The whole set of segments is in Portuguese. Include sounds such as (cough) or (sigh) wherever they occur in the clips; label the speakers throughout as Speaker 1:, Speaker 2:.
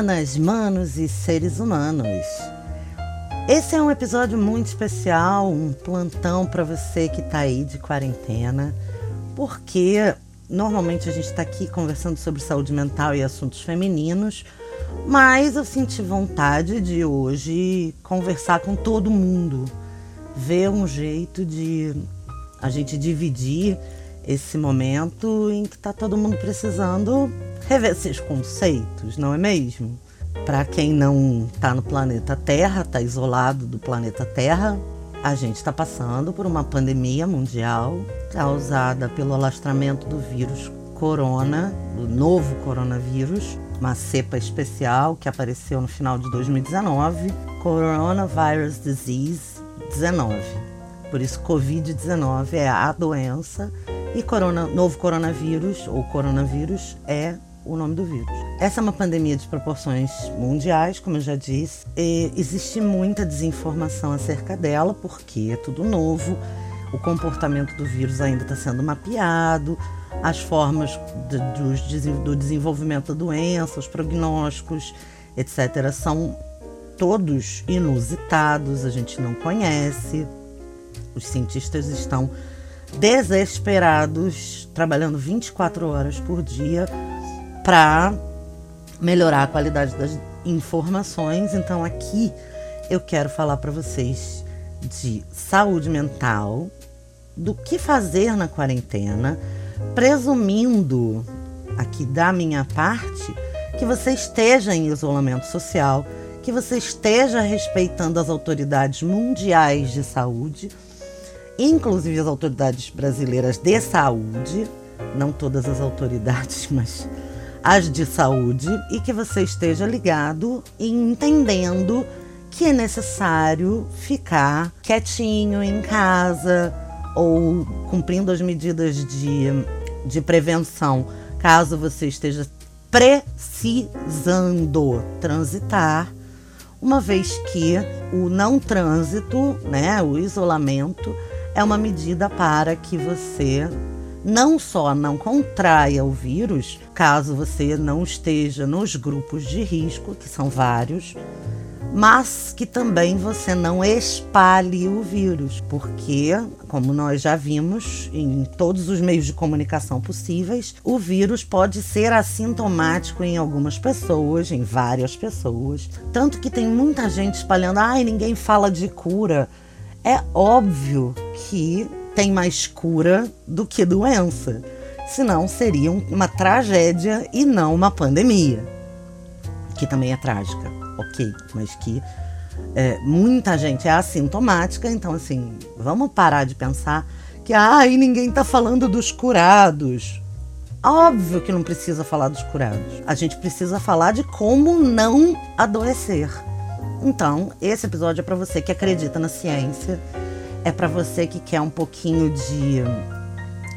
Speaker 1: Manas, manos e seres humanos. Esse é um episódio muito especial, um plantão para você que está aí de quarentena, porque normalmente a gente está aqui conversando sobre saúde mental e assuntos femininos, mas eu senti vontade de hoje conversar com todo mundo, ver um jeito de a gente dividir esse momento em que está todo mundo precisando rever seus conceitos, não é mesmo? Para quem não está no planeta Terra, está isolado do planeta Terra, a gente está passando por uma pandemia mundial causada pelo alastramento do vírus corona, do novo coronavírus, uma cepa especial que apareceu no final de 2019, Coronavirus Disease 19. Por isso, Covid-19 é a doença e corona, novo coronavírus, ou coronavírus, é o nome do vírus. Essa é uma pandemia de proporções mundiais, como eu já disse, e existe muita desinformação acerca dela, porque é tudo novo, o comportamento do vírus ainda está sendo mapeado, as formas de, do, do desenvolvimento da doença, os prognósticos, etc., são todos inusitados, a gente não conhece. Os cientistas estão desesperados, trabalhando 24 horas por dia para melhorar a qualidade das informações. Então aqui eu quero falar para vocês de saúde mental, do que fazer na quarentena, presumindo aqui da minha parte que você esteja em isolamento social, que você esteja respeitando as autoridades mundiais de saúde inclusive as autoridades brasileiras de saúde, não todas as autoridades, (laughs) mas as de saúde, e que você esteja ligado e entendendo que é necessário ficar quietinho em casa ou cumprindo as medidas de, de prevenção, caso você esteja precisando transitar, uma vez que o não trânsito, né, o isolamento, é uma medida para que você não só não contraia o vírus, caso você não esteja nos grupos de risco, que são vários, mas que também você não espalhe o vírus, porque, como nós já vimos em todos os meios de comunicação possíveis, o vírus pode ser assintomático em algumas pessoas, em várias pessoas, tanto que tem muita gente espalhando, ai, ninguém fala de cura. É óbvio que tem mais cura do que doença. Senão seria uma tragédia e não uma pandemia. Que também é trágica, ok, mas que é, muita gente é assintomática, então assim, vamos parar de pensar que ai, ninguém tá falando dos curados. Óbvio que não precisa falar dos curados. A gente precisa falar de como não adoecer. Então, esse episódio é para você que acredita na ciência, é para você que quer um pouquinho de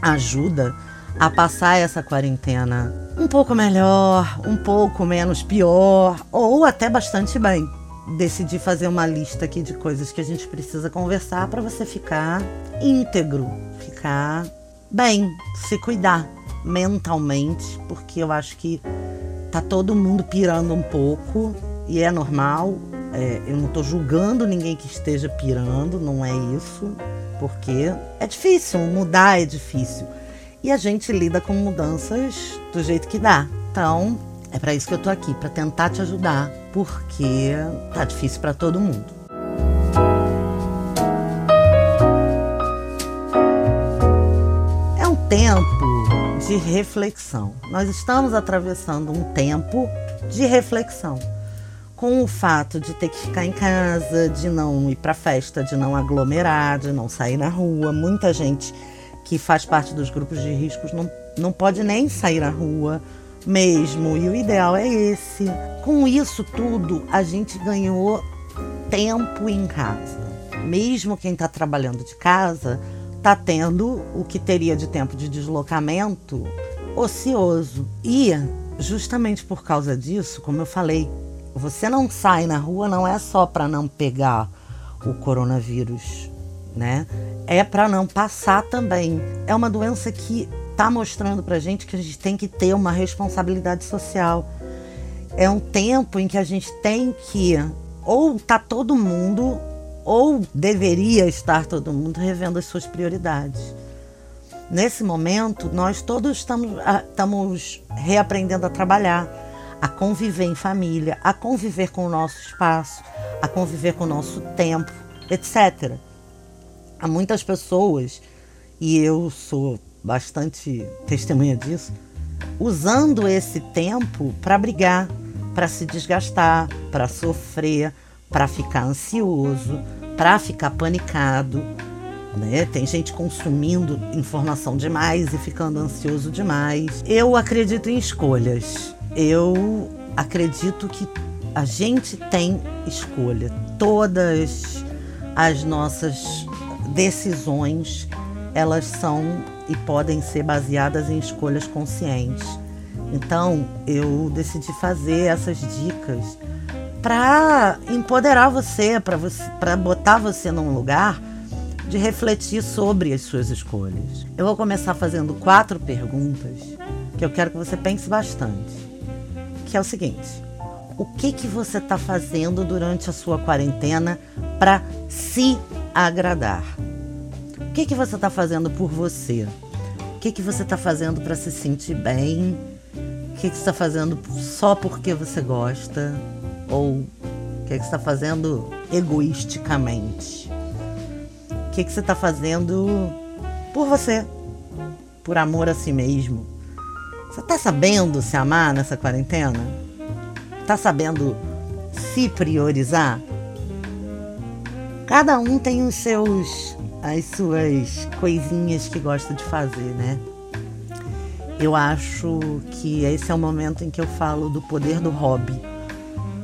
Speaker 1: ajuda a passar essa quarentena um pouco melhor, um pouco menos pior, ou até bastante bem. Decidi fazer uma lista aqui de coisas que a gente precisa conversar para você ficar íntegro, ficar bem, se cuidar mentalmente, porque eu acho que tá todo mundo pirando um pouco e é normal. É, eu não estou julgando ninguém que esteja pirando, não é isso, porque é difícil, mudar é difícil. E a gente lida com mudanças do jeito que dá. Então, é para isso que eu tô aqui, para tentar te ajudar, porque tá difícil para todo mundo. É um tempo de reflexão. Nós estamos atravessando um tempo de reflexão com o fato de ter que ficar em casa, de não ir para festa, de não aglomerar, de não sair na rua. Muita gente que faz parte dos grupos de riscos não, não pode nem sair na rua mesmo. E o ideal é esse. Com isso tudo, a gente ganhou tempo em casa. Mesmo quem está trabalhando de casa está tendo o que teria de tempo de deslocamento ocioso. E justamente por causa disso, como eu falei, você não sai na rua não é só para não pegar o coronavírus, né? É para não passar também. É uma doença que está mostrando para gente que a gente tem que ter uma responsabilidade social, é um tempo em que a gente tem que ou tá todo mundo ou deveria estar todo mundo revendo as suas prioridades. Nesse momento, nós todos estamos, estamos reaprendendo a trabalhar, a conviver em família, a conviver com o nosso espaço, a conviver com o nosso tempo, etc. Há muitas pessoas, e eu sou bastante testemunha disso, usando esse tempo para brigar, para se desgastar, para sofrer, para ficar ansioso, para ficar panicado. Né? Tem gente consumindo informação demais e ficando ansioso demais. Eu acredito em escolhas. Eu acredito que a gente tem escolha. Todas as nossas decisões, elas são e podem ser baseadas em escolhas conscientes. Então, eu decidi fazer essas dicas para empoderar você, para você, para botar você num lugar de refletir sobre as suas escolhas. Eu vou começar fazendo quatro perguntas que eu quero que você pense bastante. Que é o seguinte: o que que você está fazendo durante a sua quarentena para se agradar? O que que você está fazendo por você? O que que você está fazendo para se sentir bem? O que que você está fazendo só porque você gosta? Ou o que que está fazendo egoisticamente? O que que você está fazendo por você? Por amor a si mesmo? Você está sabendo se amar nessa quarentena? Está sabendo se priorizar? Cada um tem os seus as suas coisinhas que gosta de fazer, né? Eu acho que esse é o momento em que eu falo do poder do hobby.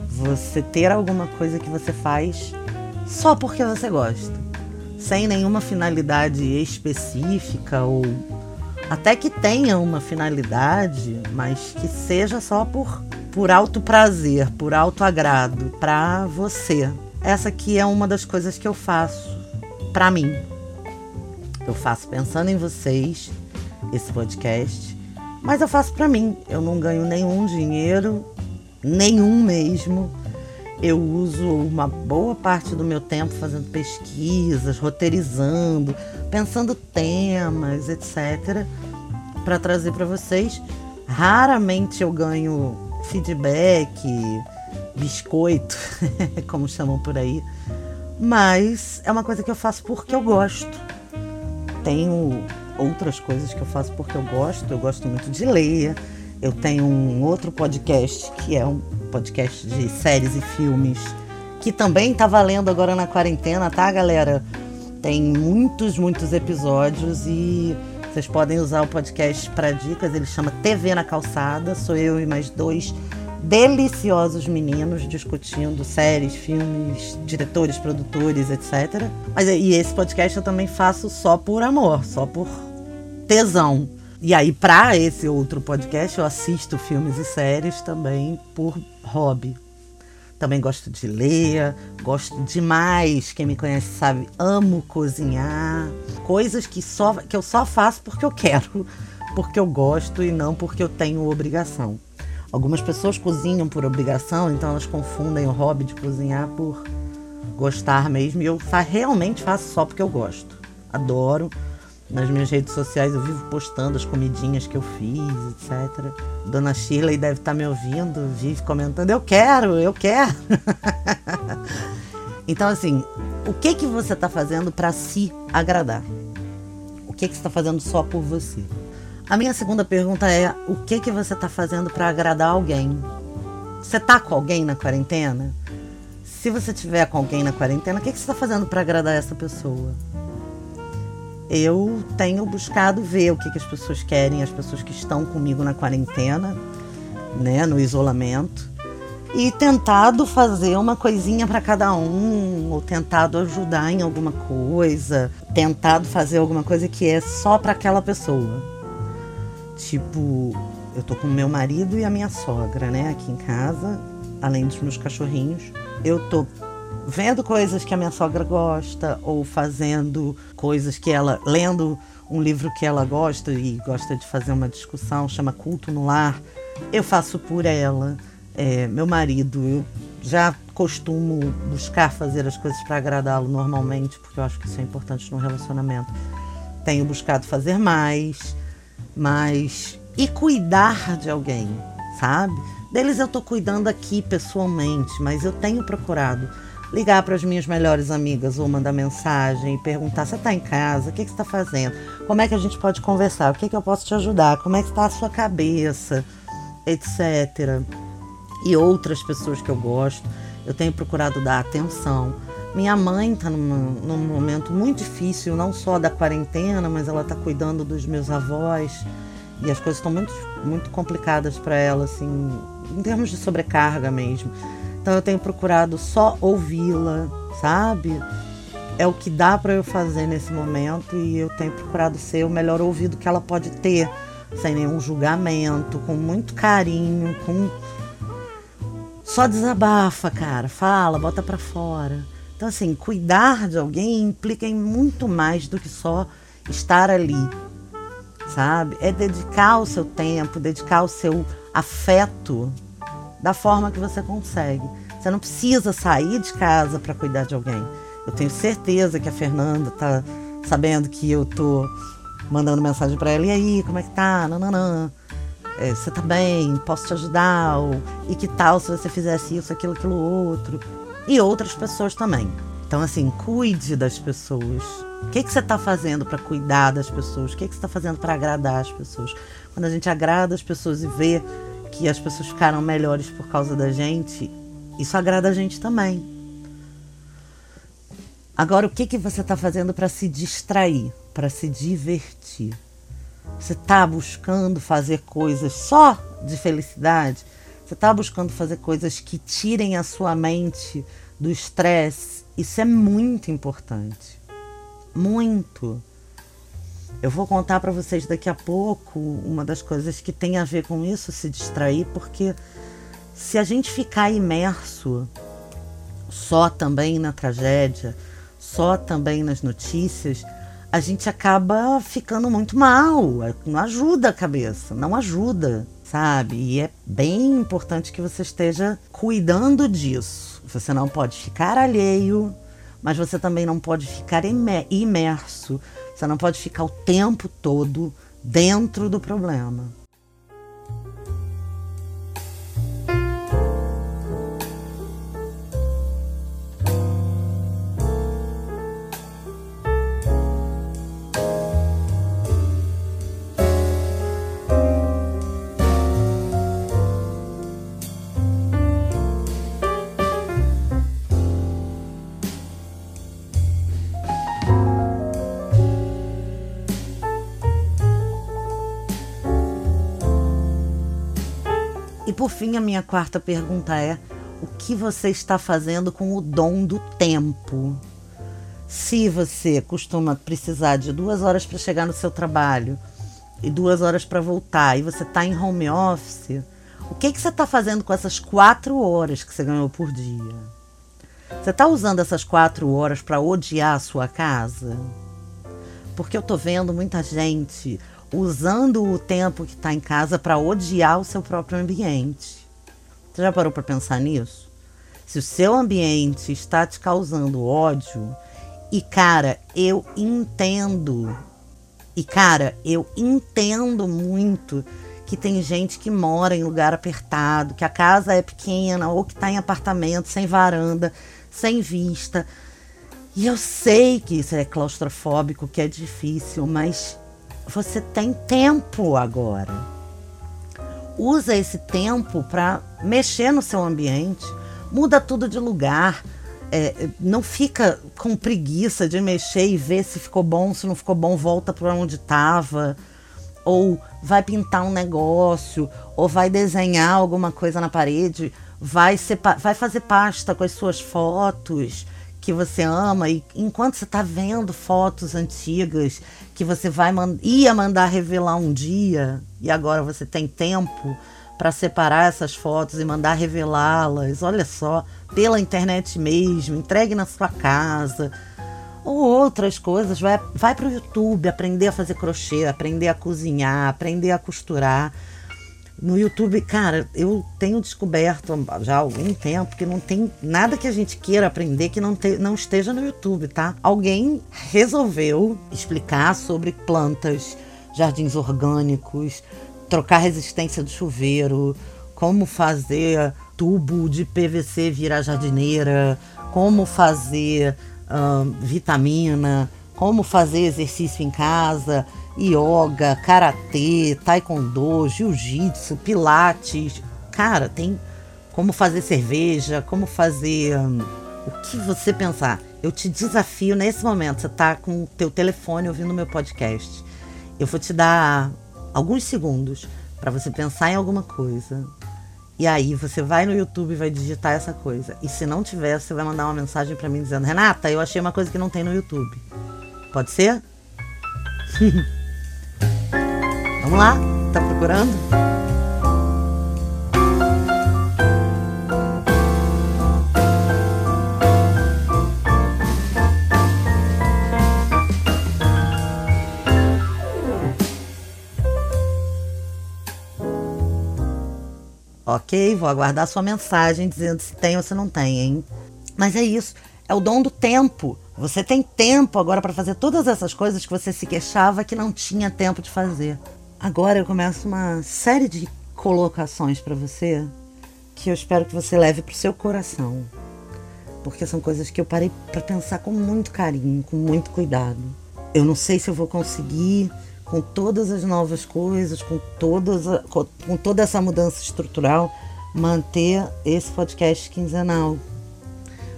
Speaker 1: Você ter alguma coisa que você faz só porque você gosta, sem nenhuma finalidade específica ou até que tenha uma finalidade, mas que seja só por por alto prazer, por alto agrado para você. Essa aqui é uma das coisas que eu faço para mim. Eu faço pensando em vocês esse podcast, mas eu faço para mim. Eu não ganho nenhum dinheiro, nenhum mesmo. Eu uso uma boa parte do meu tempo fazendo pesquisas, roteirizando, pensando temas, etc, para trazer para vocês. Raramente eu ganho feedback, biscoito, (laughs) como chamam por aí mas é uma coisa que eu faço porque eu gosto. Tenho outras coisas que eu faço porque eu gosto. Eu gosto muito de ler. Eu tenho um outro podcast que é um podcast de séries e filmes que também tá valendo agora na quarentena, tá, galera? Tem muitos, muitos episódios e vocês podem usar o podcast para dicas. Ele chama TV na Calçada. Sou eu e mais dois deliciosos meninos discutindo séries, filmes, diretores, produtores, etc. Mas e esse podcast eu também faço só por amor, só por tesão. E aí, para esse outro podcast, eu assisto filmes e séries também por hobby. Também gosto de ler, gosto demais. Quem me conhece sabe, amo cozinhar. Coisas que, só, que eu só faço porque eu quero, (laughs) porque eu gosto e não porque eu tenho obrigação. Algumas pessoas cozinham por obrigação, então elas confundem o hobby de cozinhar por gostar mesmo. E eu realmente faço só porque eu gosto. Adoro. Nas minhas redes sociais eu vivo postando as comidinhas que eu fiz, etc. Dona Shirley deve estar tá me ouvindo, vive comentando: Eu quero, eu quero. (laughs) então, assim, o que que você está fazendo para se agradar? O que que está fazendo só por você? A minha segunda pergunta é: o que que você está fazendo para agradar alguém? Você tá com alguém na quarentena? Se você tiver com alguém na quarentena, o que, que você está fazendo para agradar essa pessoa? Eu tenho buscado ver o que, que as pessoas querem, as pessoas que estão comigo na quarentena, né, no isolamento, e tentado fazer uma coisinha para cada um, ou tentado ajudar em alguma coisa, tentado fazer alguma coisa que é só para aquela pessoa. Tipo, eu tô com meu marido e a minha sogra, né, aqui em casa, além dos meus cachorrinhos. Eu tô vendo coisas que a minha sogra gosta ou fazendo coisas que ela lendo um livro que ela gosta e gosta de fazer uma discussão, chama Culto no Lar. Eu faço por ela. É, meu marido, eu já costumo buscar fazer as coisas para agradá-lo normalmente, porque eu acho que isso é importante no relacionamento. Tenho buscado fazer mais, mas e cuidar de alguém, sabe? Deles eu tô cuidando aqui pessoalmente, mas eu tenho procurado ligar para as minhas melhores amigas ou mandar mensagem e perguntar: você está em casa? O que, que você está fazendo? Como é que a gente pode conversar? O que, que eu posso te ajudar? Como é que está a sua cabeça? Etc. E outras pessoas que eu gosto, eu tenho procurado dar atenção. Minha mãe está num, momento muito difícil, não só da quarentena, mas ela está cuidando dos meus avós. E as coisas estão muito, muito complicadas para ela, assim, em termos de sobrecarga mesmo. Então eu tenho procurado só ouvi-la, sabe? É o que dá para eu fazer nesse momento e eu tenho procurado ser o melhor ouvido que ela pode ter, sem nenhum julgamento, com muito carinho, com só desabafa, cara, fala, bota para fora. Então assim, cuidar de alguém implica em muito mais do que só estar ali, sabe? É dedicar o seu tempo, dedicar o seu afeto da forma que você consegue. Você não precisa sair de casa para cuidar de alguém. Eu tenho certeza que a Fernanda tá sabendo que eu tô mandando mensagem para ela. E aí, como é que tá? Nananã. É, você tá bem? Posso te ajudar? Ou, e que tal se você fizesse isso, aquilo, aquilo outro? E outras pessoas também. Então, assim, cuide das pessoas. O que, que você está fazendo para cuidar das pessoas? O que, que você está fazendo para agradar as pessoas? Quando a gente agrada as pessoas e vê que as pessoas ficaram melhores por causa da gente, isso agrada a gente também. Agora, o que, que você está fazendo para se distrair, para se divertir? Você está buscando fazer coisas só de felicidade? Você está buscando fazer coisas que tirem a sua mente do estresse? Isso é muito importante. Muito. Eu vou contar para vocês daqui a pouco uma das coisas que tem a ver com isso, se distrair, porque se a gente ficar imerso só também na tragédia, só também nas notícias, a gente acaba ficando muito mal. Não ajuda a cabeça, não ajuda, sabe? E é bem importante que você esteja cuidando disso. Você não pode ficar alheio, mas você também não pode ficar imerso você não pode ficar o tempo todo dentro do problema. Por fim, a minha quarta pergunta é: o que você está fazendo com o dom do tempo? Se você costuma precisar de duas horas para chegar no seu trabalho e duas horas para voltar, e você está em home office, o que, que você está fazendo com essas quatro horas que você ganhou por dia? Você está usando essas quatro horas para odiar a sua casa? Porque eu tô vendo muita gente usando o tempo que está em casa para odiar o seu próprio ambiente. Você já parou para pensar nisso? Se o seu ambiente está te causando ódio, e cara, eu entendo. E cara, eu entendo muito que tem gente que mora em lugar apertado, que a casa é pequena ou que está em apartamento sem varanda, sem vista. E eu sei que isso é claustrofóbico, que é difícil, mas você tem tempo agora. Usa esse tempo para mexer no seu ambiente, muda tudo de lugar. É, não fica com preguiça de mexer e ver se ficou bom, se não ficou bom, volta para onde estava. Ou vai pintar um negócio, ou vai desenhar alguma coisa na parede, vai, vai fazer pasta com as suas fotos que você ama e enquanto você está vendo fotos antigas que você vai man ia mandar revelar um dia e agora você tem tempo para separar essas fotos e mandar revelá-las, olha só, pela internet mesmo, entregue na sua casa ou outras coisas, vai, vai para o YouTube aprender a fazer crochê, aprender a cozinhar, aprender a costurar. No YouTube, cara, eu tenho descoberto já há algum tempo que não tem nada que a gente queira aprender que não, te, não esteja no YouTube, tá? Alguém resolveu explicar sobre plantas, jardins orgânicos, trocar resistência do chuveiro, como fazer tubo de PVC virar jardineira, como fazer vitamina, como fazer exercício em casa, yoga, karatê, taekwondo, jiu-jitsu, pilates. Cara, tem como fazer cerveja, como fazer um, o que você pensar. Eu te desafio nesse momento, você tá com o teu telefone ouvindo meu podcast. Eu vou te dar alguns segundos para você pensar em alguma coisa. E aí você vai no YouTube e vai digitar essa coisa. E se não tiver, você vai mandar uma mensagem para mim dizendo: "Renata, eu achei uma coisa que não tem no YouTube". Pode ser? (laughs) Vamos lá? Tá procurando? Ok, vou aguardar sua mensagem dizendo se tem ou se não tem, hein? Mas é isso, é o dom do tempo. Você tem tempo agora para fazer todas essas coisas que você se queixava que não tinha tempo de fazer. Agora eu começo uma série de colocações para você que eu espero que você leve para o seu coração, porque são coisas que eu parei para pensar com muito carinho, com muito cuidado. Eu não sei se eu vou conseguir com todas as novas coisas, com, todas a, com toda essa mudança estrutural, manter esse podcast quinzenal.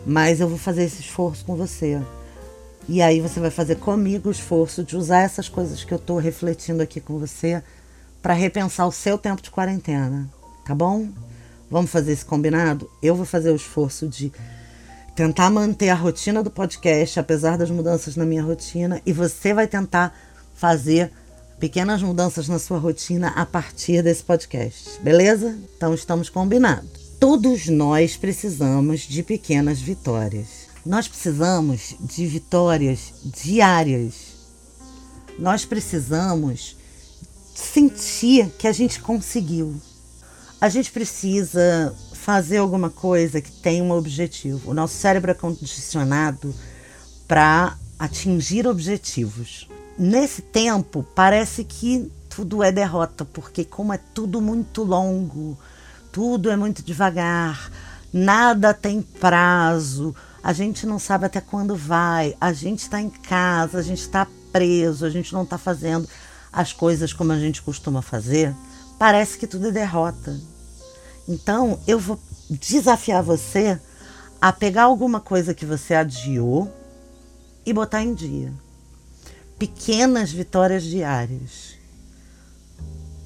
Speaker 1: Mas eu vou fazer esse esforço com você. E aí você vai fazer comigo o esforço de usar essas coisas que eu estou refletindo aqui com você para repensar o seu tempo de quarentena, tá bom? Vamos fazer esse combinado? Eu vou fazer o esforço de tentar manter a rotina do podcast, apesar das mudanças na minha rotina, e você vai tentar fazer pequenas mudanças na sua rotina a partir desse podcast, beleza? Então estamos combinados. Todos nós precisamos de pequenas vitórias. Nós precisamos de vitórias diárias. Nós precisamos sentir que a gente conseguiu. A gente precisa fazer alguma coisa que tenha um objetivo. O nosso cérebro é condicionado para atingir objetivos. Nesse tempo, parece que tudo é derrota, porque como é tudo muito longo, tudo é muito devagar, nada tem prazo, a gente não sabe até quando vai, a gente está em casa, a gente está preso, a gente não está fazendo as coisas como a gente costuma fazer, parece que tudo é derrota. Então eu vou desafiar você a pegar alguma coisa que você adiou e botar em dia. Pequenas vitórias diárias.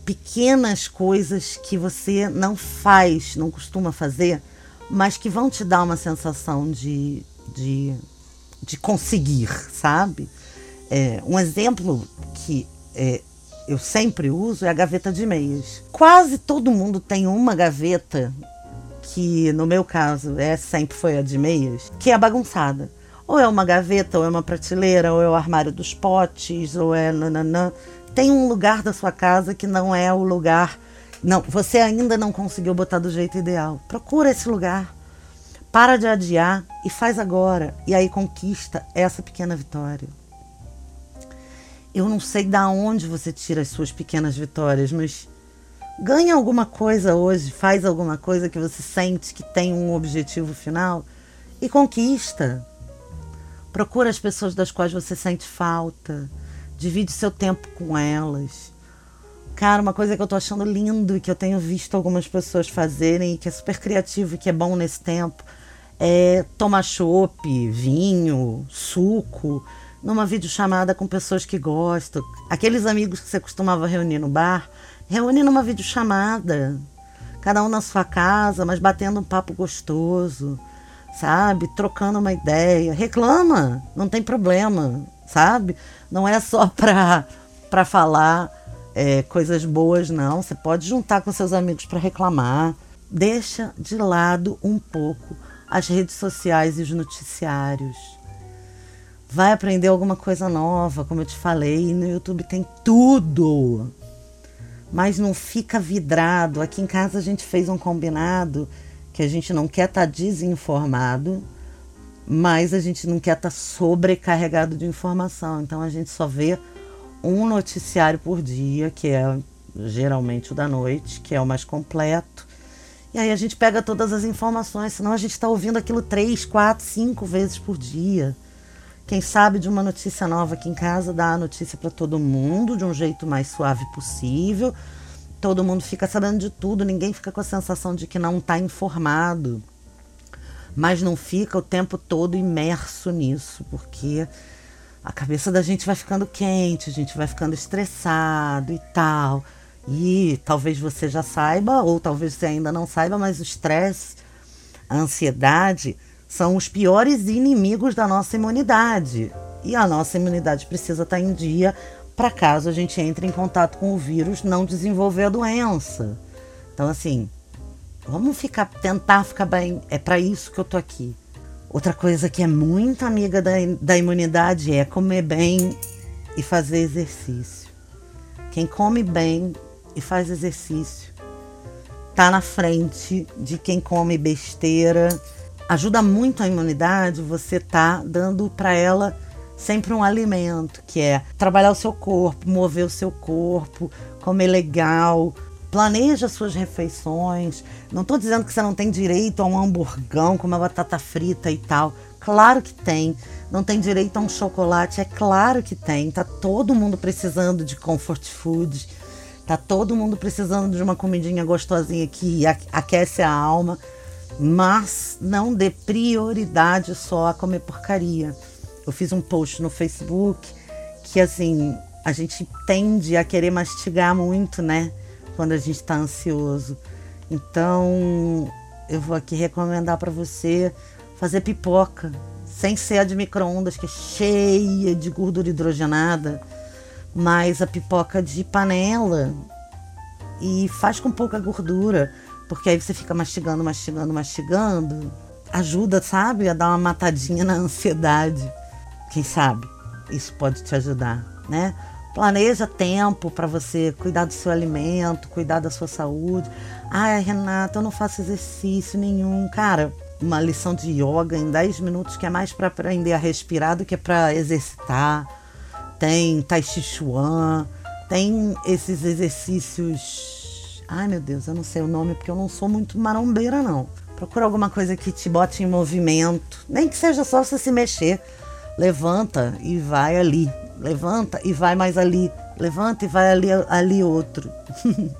Speaker 1: Pequenas coisas que você não faz, não costuma fazer mas que vão te dar uma sensação de, de, de conseguir, sabe? É, um exemplo que é, eu sempre uso é a gaveta de meias. Quase todo mundo tem uma gaveta, que no meu caso é sempre foi a de meias, que é bagunçada. Ou é uma gaveta, ou é uma prateleira, ou é o armário dos potes, ou é nananã. Tem um lugar da sua casa que não é o lugar não, você ainda não conseguiu botar do jeito ideal. Procura esse lugar. Para de adiar e faz agora. E aí conquista essa pequena vitória. Eu não sei da onde você tira as suas pequenas vitórias, mas ganha alguma coisa hoje, faz alguma coisa que você sente que tem um objetivo final e conquista. Procura as pessoas das quais você sente falta, divide seu tempo com elas. Cara, uma coisa que eu tô achando lindo e que eu tenho visto algumas pessoas fazerem que é super criativo e que é bom nesse tempo é tomar chopp, vinho, suco, numa videochamada com pessoas que gostam. Aqueles amigos que você costumava reunir no bar, reúne numa videochamada. Cada um na sua casa, mas batendo um papo gostoso, sabe? Trocando uma ideia. Reclama, não tem problema, sabe? Não é só (laughs) pra, pra falar é, coisas boas, não. Você pode juntar com seus amigos para reclamar. Deixa de lado um pouco as redes sociais e os noticiários. Vai aprender alguma coisa nova, como eu te falei. No YouTube tem tudo. mas não fica vidrado. Aqui em casa a gente fez um combinado que a gente não quer estar tá desinformado, mas a gente não quer estar tá sobrecarregado de informação. Então a gente só vê um noticiário por dia, que é geralmente o da noite, que é o mais completo. E aí a gente pega todas as informações, senão a gente está ouvindo aquilo três, quatro, cinco vezes por dia. Quem sabe de uma notícia nova aqui em casa dá a notícia para todo mundo de um jeito mais suave possível. Todo mundo fica sabendo de tudo, ninguém fica com a sensação de que não está informado. Mas não fica o tempo todo imerso nisso, porque a cabeça da gente vai ficando quente, a gente vai ficando estressado e tal. E talvez você já saiba, ou talvez você ainda não saiba, mas o estresse, a ansiedade são os piores inimigos da nossa imunidade. E a nossa imunidade precisa estar em dia para caso a gente entre em contato com o vírus não desenvolver a doença. Então assim, vamos ficar tentar ficar bem, é para isso que eu tô aqui. Outra coisa que é muito amiga da, da imunidade é comer bem e fazer exercício. Quem come bem e faz exercício tá na frente de quem come besteira ajuda muito a imunidade você tá dando para ela sempre um alimento, que é trabalhar o seu corpo, mover o seu corpo, comer legal, planeja suas refeições. Não estou dizendo que você não tem direito a um hamburgão com uma batata frita e tal. Claro que tem. Não tem direito a um chocolate? É claro que tem. Tá todo mundo precisando de comfort food. Tá todo mundo precisando de uma comidinha gostosinha que aquece a alma mas não dê prioridade só a comer porcaria. Eu fiz um post no Facebook que assim, a gente tende a querer mastigar muito, né? Quando a gente está ansioso. Então, eu vou aqui recomendar para você fazer pipoca, sem ser a de micro-ondas, que é cheia de gordura hidrogenada, mas a pipoca de panela e faz com pouca gordura. Porque aí você fica mastigando, mastigando, mastigando. Ajuda, sabe, a dar uma matadinha na ansiedade. Quem sabe isso pode te ajudar, né? Planeja tempo para você cuidar do seu alimento, cuidar da sua saúde. Ai, Renata, eu não faço exercício nenhum. Cara, uma lição de yoga em 10 minutos que é mais para aprender a respirar do que para exercitar. Tem Tai Chi Chuan, tem esses exercícios Ai meu Deus, eu não sei o nome porque eu não sou muito marombeira, não. Procura alguma coisa que te bote em movimento. Nem que seja só você se mexer. Levanta e vai ali. Levanta e vai mais ali. Levanta e vai ali, ali outro. (laughs)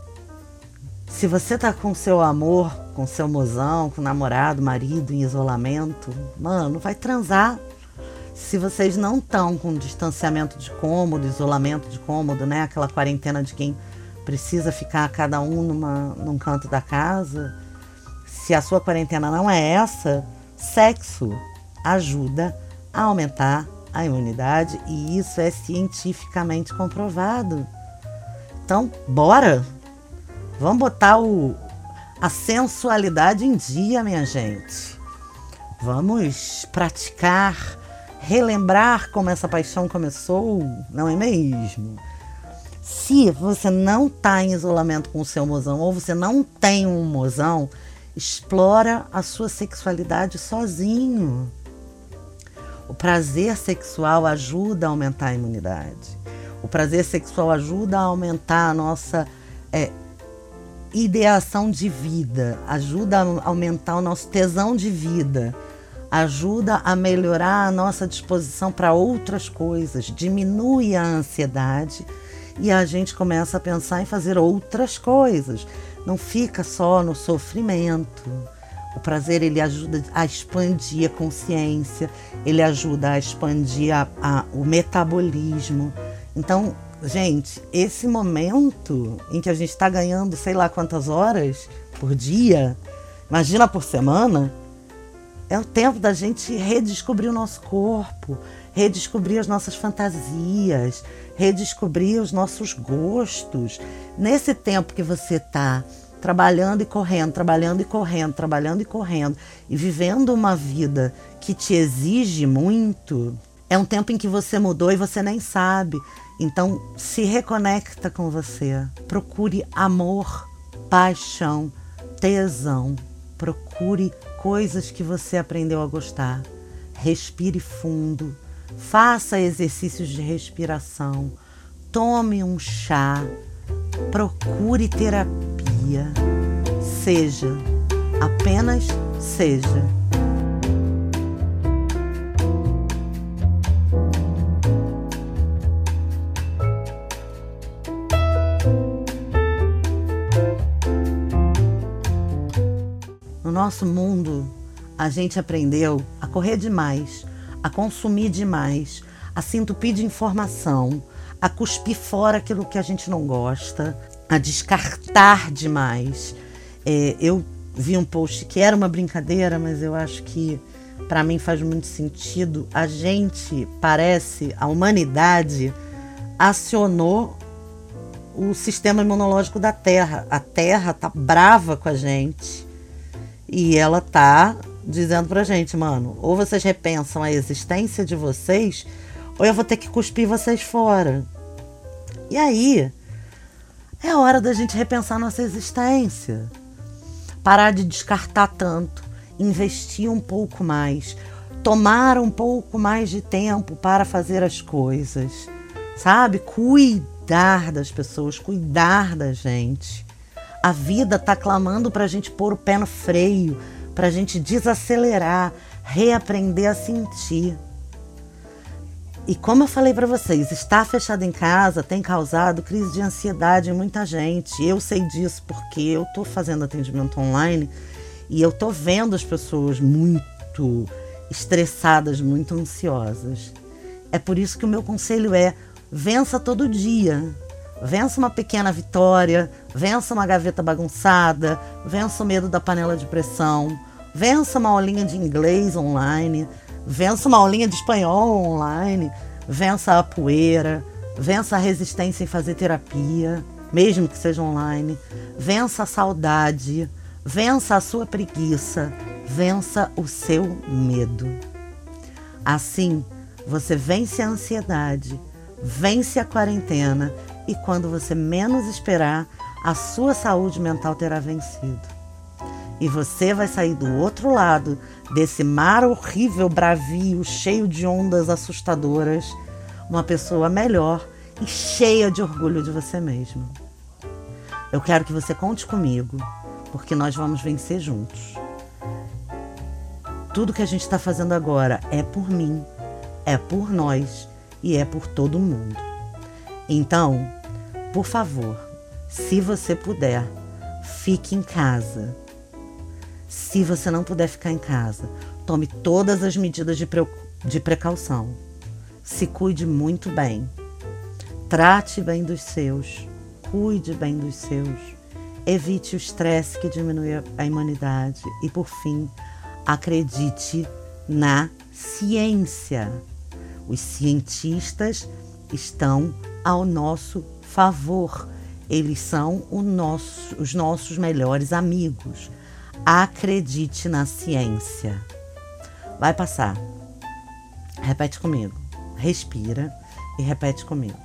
Speaker 1: se você tá com seu amor, com seu mozão, com namorado, marido em isolamento, mano, vai transar. Se vocês não estão com distanciamento de cômodo, isolamento de cômodo, né? Aquela quarentena de quem precisa ficar cada um numa, num canto da casa, se a sua quarentena não é essa, sexo ajuda a aumentar a imunidade e isso é cientificamente comprovado. Então, bora! Vamos botar o, a sensualidade em dia, minha gente. Vamos praticar, relembrar como essa paixão começou, não é mesmo? Se você não está em isolamento com o seu mozão ou você não tem um mozão, explora a sua sexualidade sozinho. O prazer sexual ajuda a aumentar a imunidade. O prazer sexual ajuda a aumentar a nossa é, ideação de vida, ajuda a aumentar o nosso tesão de vida, ajuda a melhorar a nossa disposição para outras coisas, diminui a ansiedade e a gente começa a pensar em fazer outras coisas. Não fica só no sofrimento. O prazer ele ajuda a expandir a consciência, ele ajuda a expandir a, a, o metabolismo. Então, gente, esse momento em que a gente está ganhando sei lá quantas horas por dia, imagina por semana, é o tempo da gente redescobrir o nosso corpo, redescobrir as nossas fantasias, redescobrir os nossos gostos. Nesse tempo que você está trabalhando e correndo, trabalhando e correndo, trabalhando e correndo e vivendo uma vida que te exige muito, é um tempo em que você mudou e você nem sabe. Então, se reconecta com você. Procure amor, paixão, tesão. Procure coisas que você aprendeu a gostar. Respire fundo. Faça exercícios de respiração. Tome um chá. Procure terapia. Seja, apenas seja. nosso mundo, a gente aprendeu a correr demais, a consumir demais, a se entupir de informação, a cuspir fora aquilo que a gente não gosta, a descartar demais. É, eu vi um post que era uma brincadeira, mas eu acho que para mim faz muito sentido. A gente parece, a humanidade acionou o sistema imunológico da Terra. A Terra tá brava com a gente e ela tá dizendo pra gente, mano, ou vocês repensam a existência de vocês, ou eu vou ter que cuspir vocês fora. E aí, é hora da gente repensar nossa existência. Parar de descartar tanto, investir um pouco mais, tomar um pouco mais de tempo para fazer as coisas, sabe? Cuidar das pessoas, cuidar da gente. A vida está clamando para a gente pôr o pé no freio, para a gente desacelerar, reaprender a sentir. E como eu falei para vocês, estar fechado em casa tem causado crise de ansiedade em muita gente. Eu sei disso porque eu estou fazendo atendimento online e eu estou vendo as pessoas muito estressadas, muito ansiosas. É por isso que o meu conselho é: vença todo dia. Vença uma pequena vitória, vença uma gaveta bagunçada, vença o medo da panela de pressão, vença uma aulinha de inglês online, vença uma aulinha de espanhol online, vença a poeira, vença a resistência em fazer terapia, mesmo que seja online, vença a saudade, vença a sua preguiça, vença o seu medo. Assim, você vence a ansiedade, vence a quarentena e quando você menos esperar, a sua saúde mental terá vencido. E você vai sair do outro lado desse mar horrível, bravio, cheio de ondas assustadoras, uma pessoa melhor e cheia de orgulho de você mesmo. Eu quero que você conte comigo, porque nós vamos vencer juntos. Tudo que a gente está fazendo agora é por mim, é por nós e é por todo mundo. Então, por favor, se você puder, fique em casa. Se você não puder ficar em casa, tome todas as medidas de, pre de precaução. Se cuide muito bem. Trate bem dos seus. Cuide bem dos seus. Evite o estresse que diminui a imunidade. E, por fim, acredite na ciência. Os cientistas estão ao nosso favor. Eles são nosso, os nossos melhores amigos. Acredite na ciência. Vai passar. Repete comigo. Respira e repete comigo.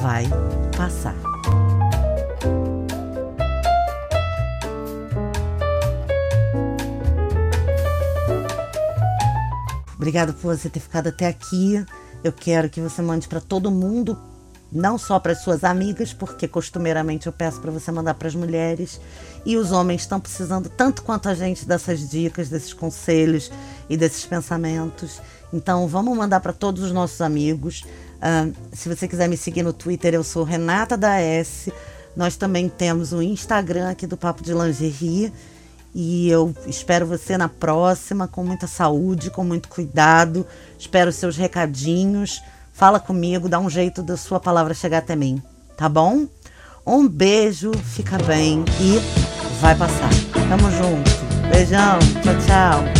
Speaker 1: Vai passar. Obrigada por você ter ficado até aqui. Eu quero que você mande para todo mundo, não só para as suas amigas, porque costumeiramente eu peço para você mandar para as mulheres. E os homens estão precisando tanto quanto a gente dessas dicas, desses conselhos e desses pensamentos. Então vamos mandar para todos os nossos amigos. Uh, se você quiser me seguir no Twitter, eu sou Renata da S. Nós também temos o Instagram aqui do Papo de Lingerie. E eu espero você na próxima, com muita saúde, com muito cuidado. Espero seus recadinhos. Fala comigo, dá um jeito da sua palavra chegar até mim, tá bom? Um beijo, fica bem e vai passar. Tamo junto. Beijão, tchau, tchau.